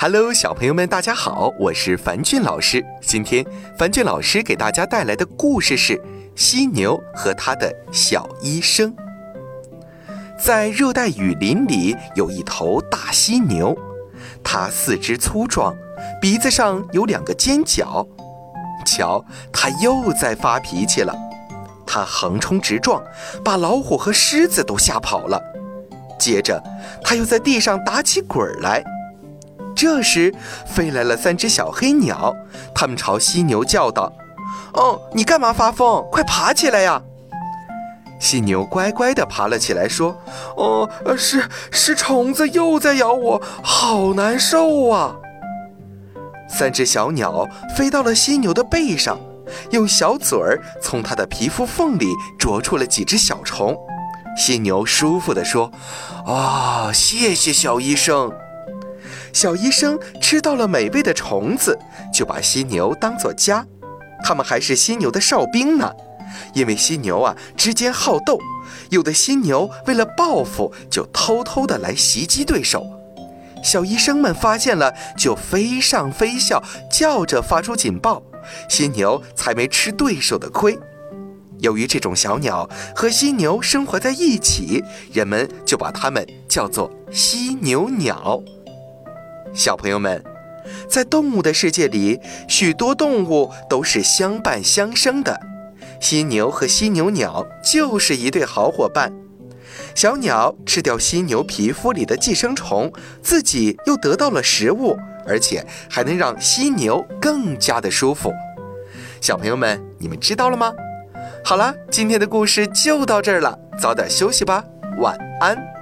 Hello，小朋友们，大家好，我是樊俊老师。今天樊俊老师给大家带来的故事是《犀牛和他的小医生》。在热带雨林里有一头大犀牛，它四肢粗壮，鼻子上有两个尖角。瞧，它又在发脾气了。它横冲直撞，把老虎和狮子都吓跑了。接着，它又在地上打起滚来。这时，飞来了三只小黑鸟，它们朝犀牛叫道：“哦，你干嘛发疯？快爬起来呀！”犀牛乖乖地爬了起来，说：“哦，是是虫子又在咬我，好难受啊！”三只小鸟飞到了犀牛的背上，用小嘴儿从它的皮肤缝里啄出了几只小虫。犀牛舒服地说：“啊，谢谢小医生。”小医生吃到了美味的虫子，就把犀牛当作家。他们还是犀牛的哨兵呢，因为犀牛啊之间好斗，有的犀牛为了报复，就偷偷的来袭击对手。小医生们发现了，就飞上飞下，叫着发出警报，犀牛才没吃对手的亏。由于这种小鸟和犀牛生活在一起，人们就把它们叫做犀牛鸟。小朋友们，在动物的世界里，许多动物都是相伴相生的。犀牛和犀牛鸟就是一对好伙伴。小鸟吃掉犀牛皮肤里的寄生虫，自己又得到了食物，而且还能让犀牛更加的舒服。小朋友们，你们知道了吗？好了，今天的故事就到这儿了，早点休息吧，晚安。